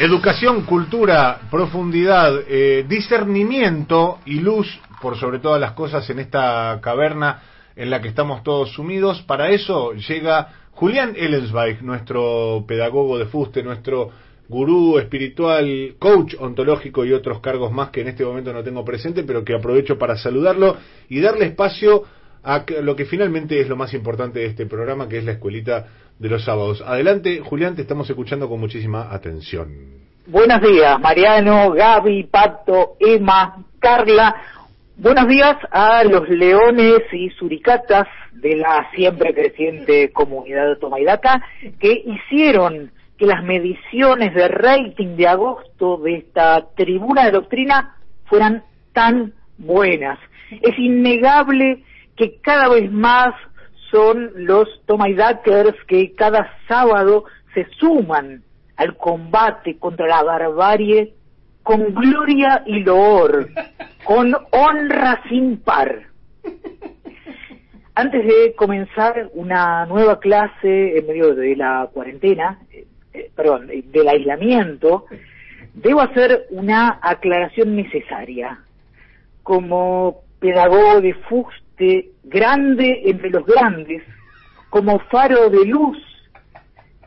Educación, cultura, profundidad, eh, discernimiento y luz por sobre todas las cosas en esta caverna en la que estamos todos sumidos. Para eso llega Julián Ellensweig, nuestro pedagogo de fuste, nuestro gurú espiritual, coach ontológico y otros cargos más que en este momento no tengo presente, pero que aprovecho para saludarlo y darle espacio a lo que finalmente es lo más importante de este programa, que es la escuelita de los sábados. Adelante, Julián, te estamos escuchando con muchísima atención. Buenos días, Mariano, Gaby, Pato, Emma, Carla. Buenos días a los leones y suricatas de la siempre creciente comunidad de Tomaidaca que hicieron que las mediciones de rating de agosto de esta tribuna de doctrina fueran tan buenas. Es innegable que cada vez más son los Tomaidakers que cada sábado se suman al combate contra la barbarie con gloria y loor, con honra sin par. Antes de comenzar una nueva clase en medio de la cuarentena, eh, eh, perdón, del aislamiento, debo hacer una aclaración necesaria. Como pedagogo de fuste grande entre los grandes, como faro de luz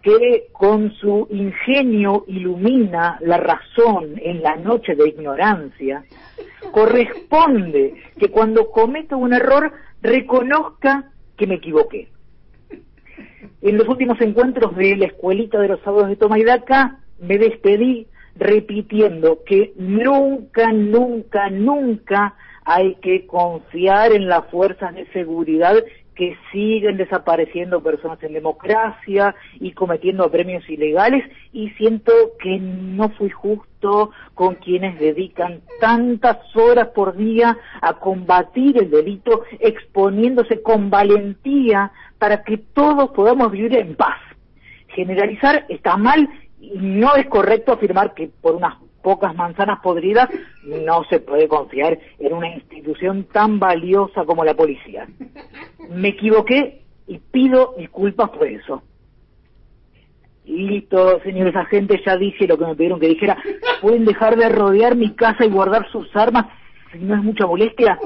que con su ingenio ilumina la razón en la noche de ignorancia, corresponde que cuando cometo un error reconozca que me equivoqué. En los últimos encuentros de la escuelita de los sábados de Toma me despedí repitiendo que nunca, nunca, nunca hay que confiar en las fuerzas de seguridad que siguen desapareciendo personas en democracia y cometiendo premios ilegales y siento que no fui justo con quienes dedican tantas horas por día a combatir el delito exponiéndose con valentía para que todos podamos vivir en paz. Generalizar está mal y no es correcto afirmar que por unas pocas manzanas podridas, no se puede confiar en una institución tan valiosa como la policía. Me equivoqué y pido disculpas por eso. Listo, señores agentes, ya dije lo que me pidieron que dijera. ¿Pueden dejar de rodear mi casa y guardar sus armas si no es mucha molestia?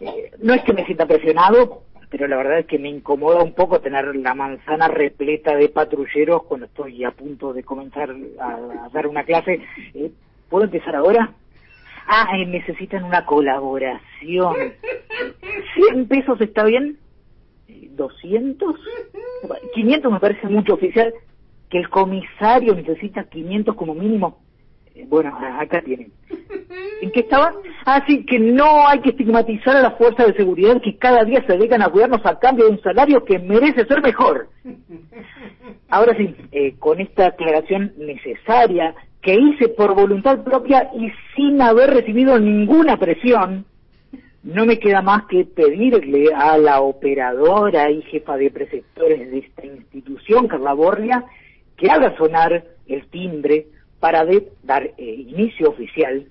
Eh, no es que me sienta presionado, pero la verdad es que me incomoda un poco tener la manzana repleta de patrulleros cuando estoy a punto de comenzar a, dar una clase. Eh, ¿Puedo empezar ahora? Ah, eh, necesitan una colaboración. ¿100 pesos está bien? ¿200? 500 me parece mucho oficial. Que el comisario necesita 500 como mínimo. Eh, bueno, acá tienen. ¿En qué estaba? Ah, sí, que no hay que estigmatizar a las fuerzas de seguridad que cada día se dedican a cuidarnos a cambio de un salario que merece ser mejor. Ahora sí, eh, con esta aclaración necesaria que hice por voluntad propia y sin haber recibido ninguna presión, no me queda más que pedirle a la operadora y jefa de preceptores de esta institución, Carla Borria, que haga sonar el timbre para dar eh, inicio oficial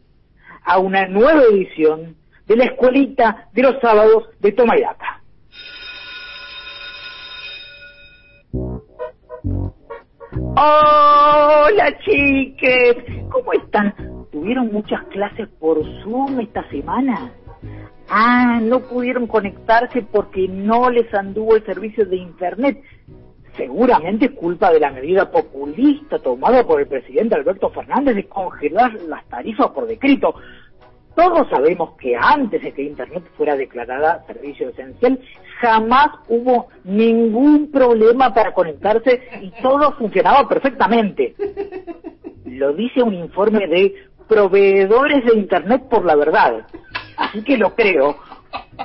a una nueva edición de la escuelita de los sábados de Toma. Hola chiques, ¿cómo están? ¿Tuvieron muchas clases por Zoom esta semana? Ah, no pudieron conectarse porque no les anduvo el servicio de Internet seguramente es culpa de la medida populista tomada por el presidente Alberto Fernández de congelar las tarifas por decreto. Todos sabemos que antes de que Internet fuera declarada servicio esencial, jamás hubo ningún problema para conectarse y todo funcionaba perfectamente. Lo dice un informe de proveedores de Internet por la verdad. Así que lo creo,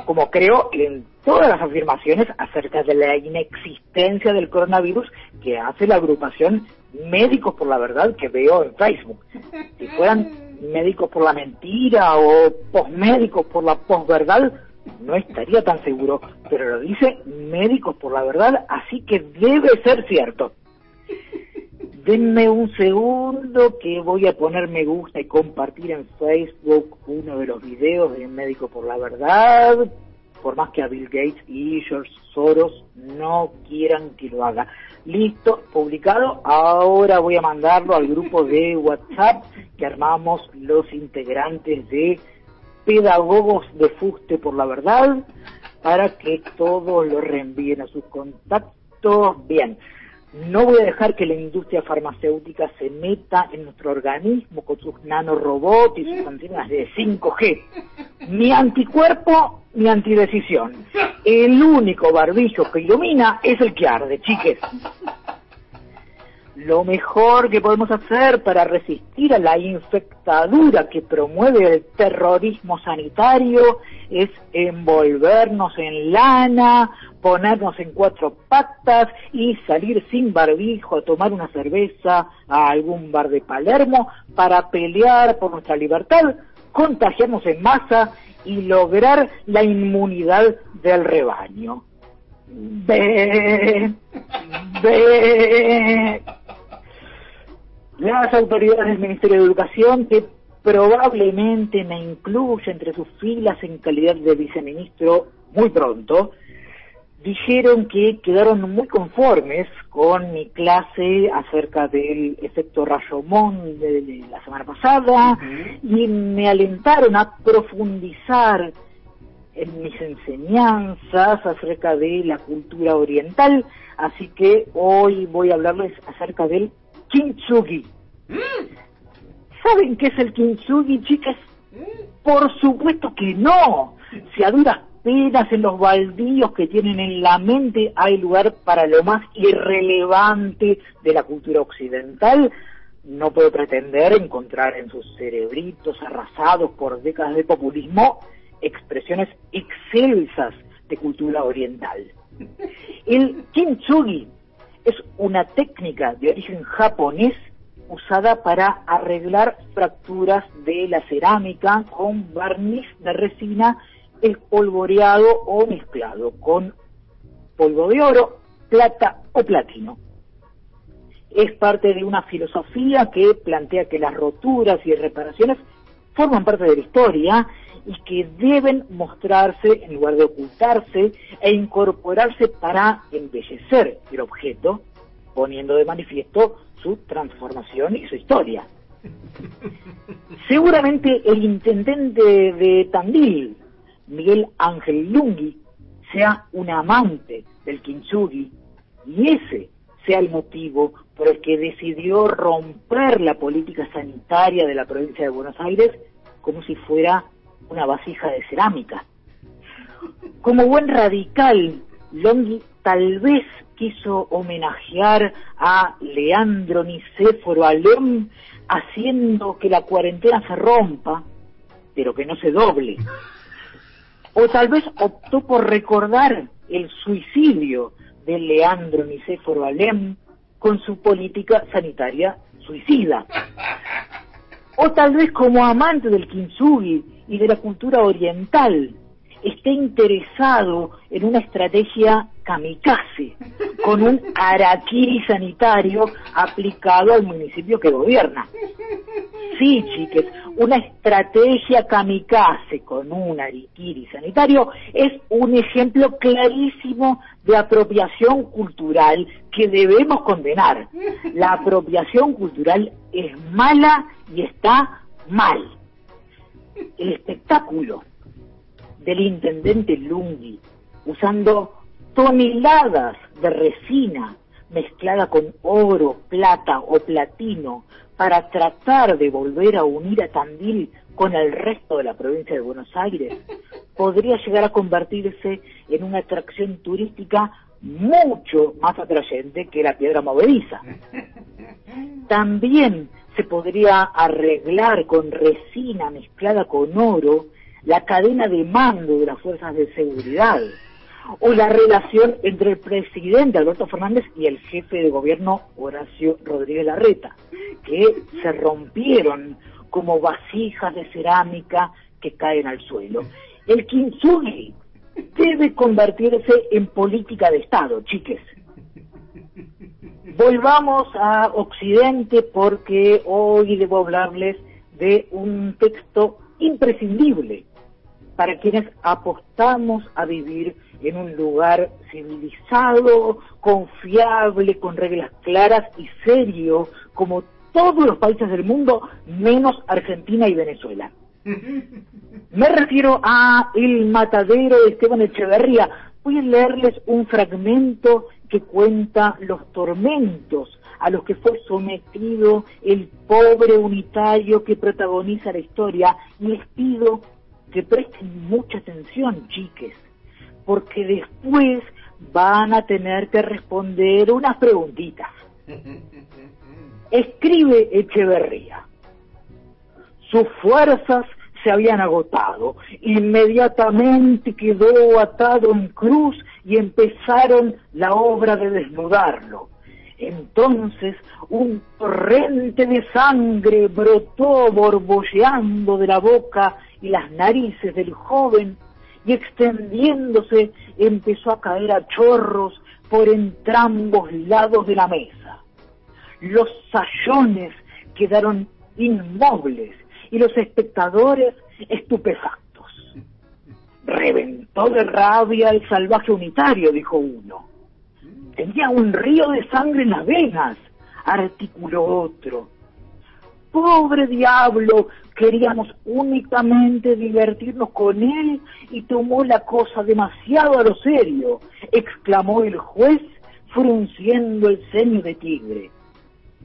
como creo en todas las afirmaciones acerca de la inexistencia del coronavirus que hace la agrupación Médicos por la Verdad que veo en Facebook. Si fueran médicos por la mentira o posmédicos por la posverdad, no estaría tan seguro, pero lo dice Médicos por la Verdad, así que debe ser cierto. Denme un segundo que voy a poner me gusta y compartir en Facebook uno de los videos de Médicos por la Verdad por más que a Bill Gates y George Soros no quieran que lo haga. Listo, publicado. Ahora voy a mandarlo al grupo de WhatsApp que armamos los integrantes de Pedagogos de Fuste por la Verdad para que todos lo reenvíen a sus contactos. Bien, no voy a dejar que la industria farmacéutica se meta en nuestro organismo con sus nanorobots y sus antenas de 5G. Mi anticuerpo, mi antidecisión. El único barbillo que ilumina es el que arde, chiques. Lo mejor que podemos hacer para resistir a la infectadura que promueve el terrorismo sanitario es envolvernos en lana, ponernos en cuatro patas y salir sin barbijo a tomar una cerveza a algún bar de Palermo para pelear por nuestra libertad, contagiarnos en masa y lograr la inmunidad del rebaño. Ve, ve. Las autoridades del Ministerio de Educación, que probablemente me incluya entre sus filas en calidad de viceministro muy pronto, dijeron que quedaron muy conformes con mi clase acerca del efecto Rayomón de la semana pasada y me alentaron a profundizar en mis enseñanzas acerca de la cultura oriental, así que hoy voy a hablarles acerca del kintsugi. ¿Saben qué es el kintsugi, chicas? Por supuesto que no. Si a duras penas en los baldíos que tienen en la mente hay lugar para lo más irrelevante de la cultura occidental, no puedo pretender encontrar en sus cerebritos arrasados por décadas de populismo expresiones excelsas de cultura oriental. El kintsugi es una técnica de origen japonés usada para arreglar fracturas de la cerámica con barniz de resina espolvoreado o mezclado con polvo de oro, plata o platino. Es parte de una filosofía que plantea que las roturas y reparaciones forman parte de la historia y que deben mostrarse en lugar de ocultarse e incorporarse para embellecer el objeto, poniendo de manifiesto su transformación y su historia. Seguramente el intendente de Tandil, Miguel Ángel Lungui, sea un amante del kintsugi y ese sea el motivo por el que decidió romper la política sanitaria de la provincia de Buenos Aires como si fuera una vasija de cerámica. Como buen radical, Longhi tal vez quiso homenajear a Leandro Nicéforo Alem haciendo que la cuarentena se rompa, pero que no se doble. O tal vez optó por recordar el suicidio de Leandro Nicéforo Alem con su política sanitaria suicida. O tal vez como amante del kintsugi y de la cultura oriental, esté interesado en una estrategia kamikaze, con un araquiri sanitario aplicado al municipio que gobierna. Sí, chiques, una estrategia kamikaze con un araquiri sanitario es un ejemplo clarísimo de apropiación cultural que debemos condenar. La apropiación cultural es mala y está mal. El espectáculo del intendente Lungi usando toneladas de resina mezclada con oro, plata o platino para tratar de volver a unir a Tandil con el resto de la provincia de Buenos Aires, podría llegar a convertirse en una atracción turística mucho más atrayente que la piedra movediza. También se podría arreglar con resina mezclada con oro la cadena de mando de las fuerzas de seguridad o la relación entre el presidente Alberto Fernández y el jefe de gobierno Horacio Rodríguez Larreta, que se rompieron como vasijas de cerámica que caen al suelo. El kintsugi debe convertirse en política de Estado, chiques. Volvamos a Occidente porque hoy debo hablarles de un texto imprescindible para quienes apostamos a vivir en un lugar civilizado, confiable, con reglas claras y serio, como todos los países del mundo, menos Argentina y Venezuela. Me refiero a El Matadero de Esteban Echeverría. Voy a leerles un fragmento que cuenta los tormentos a los que fue sometido el pobre unitario que protagoniza la historia y les pido que presten mucha atención, chiques, porque después van a tener que responder unas preguntitas. Escribe Echeverría. Sus fuerzas se habían agotado. Inmediatamente quedó atado en cruz y empezaron la obra de desnudarlo. Entonces un torrente de sangre brotó borbolleando de la boca y las narices del joven y extendiéndose empezó a caer a chorros por entrambos lados de la mesa. Los sayones quedaron inmóviles y los espectadores estupefactos. Reventó de rabia el salvaje unitario, dijo uno. Tenía un río de sangre en las venas, articuló otro. Pobre diablo, queríamos únicamente divertirnos con él y tomó la cosa demasiado a lo serio, exclamó el juez frunciendo el ceño de tigre.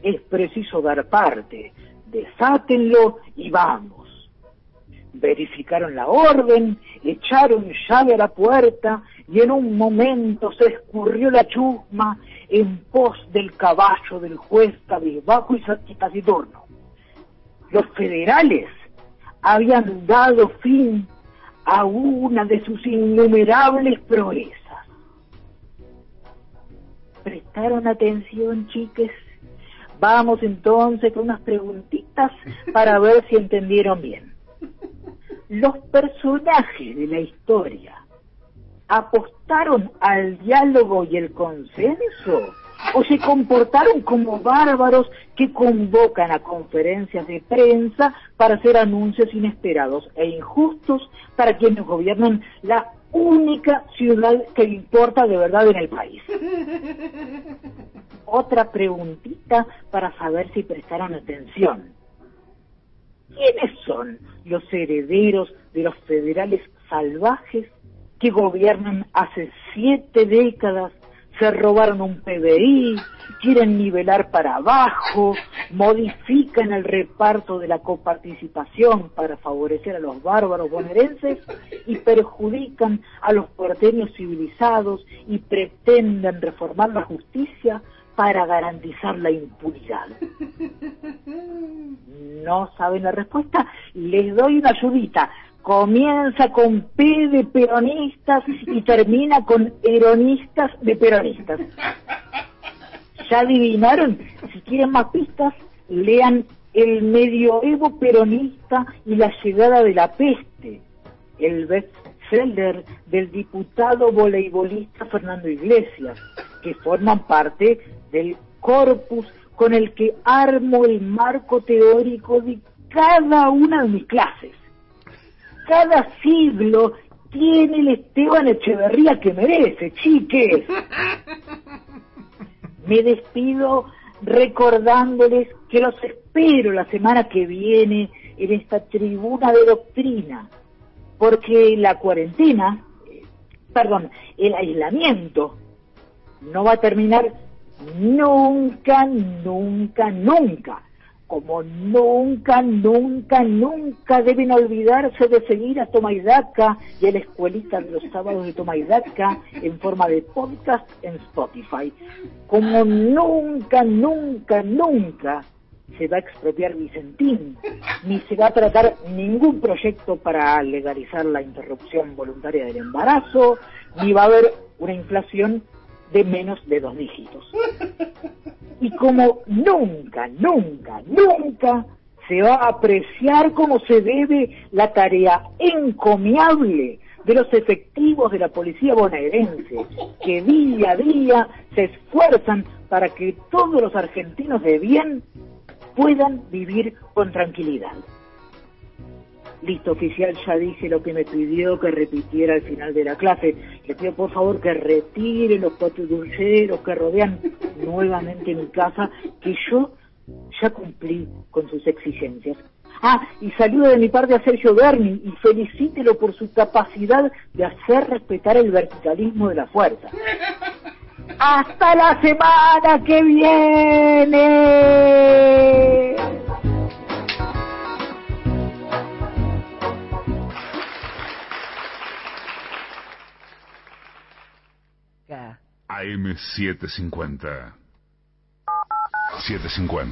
Es preciso dar parte, desátenlo y vamos. Verificaron la orden, echaron llave a la puerta y en un momento se escurrió la chusma en pos del caballo del juez cabizbajo y taciturno. Los federales habían dado fin a una de sus innumerables proezas. ¿Prestaron atención, chiques? Vamos entonces con unas preguntitas para ver si entendieron bien. Los personajes de la historia apostaron al diálogo y el consenso o se comportaron como bárbaros que convocan a conferencias de prensa para hacer anuncios inesperados e injustos para quienes gobiernan la única ciudad que importa de verdad en el país. Otra preguntita para saber si prestaron atención. ¿Quiénes son los herederos de los federales salvajes que gobiernan hace siete décadas se robaron un PBI, quieren nivelar para abajo, modifican el reparto de la coparticipación para favorecer a los bárbaros bonaerenses y perjudican a los porteños civilizados y pretenden reformar la justicia para garantizar la impunidad. ¿No saben la respuesta? Les doy una ayudita comienza con P de peronistas y termina con eronistas de peronistas. ¿Ya adivinaron? Si quieren más pistas, lean El medioevo peronista y la llegada de la peste, el bestseller del diputado voleibolista Fernando Iglesias, que forman parte del corpus con el que armo el marco teórico de cada una de mis clases cada siglo tiene el Esteban Echeverría que merece, chiques. Me despido recordándoles que los espero la semana que viene en esta tribuna de doctrina, porque la cuarentena, perdón, el aislamiento no va a terminar nunca, nunca, nunca como nunca, nunca, nunca deben olvidarse de seguir a Tomaidaca y a la escuelita de los sábados de Tomaidaca en forma de podcast en Spotify. Como nunca, nunca, nunca se va a expropiar Vicentín, ni se va a tratar ningún proyecto para legalizar la interrupción voluntaria del embarazo, ni va a haber una inflación de menos de dos dígitos. Y como nunca, nunca, nunca se va a apreciar como se debe la tarea encomiable de los efectivos de la policía bonaerense, que día a día se esfuerzan para que todos los argentinos de bien puedan vivir con tranquilidad. Listo, oficial, ya dije lo que me pidió que repitiera al final de la clase. Le pido por favor que retire los dulceros que rodean nuevamente mi casa, que yo ya cumplí con sus exigencias. Ah, y saludo de mi parte a Sergio Berni y felicítelo por su capacidad de hacer respetar el verticalismo de la fuerza. ¡Hasta la semana que viene! AM750. 750.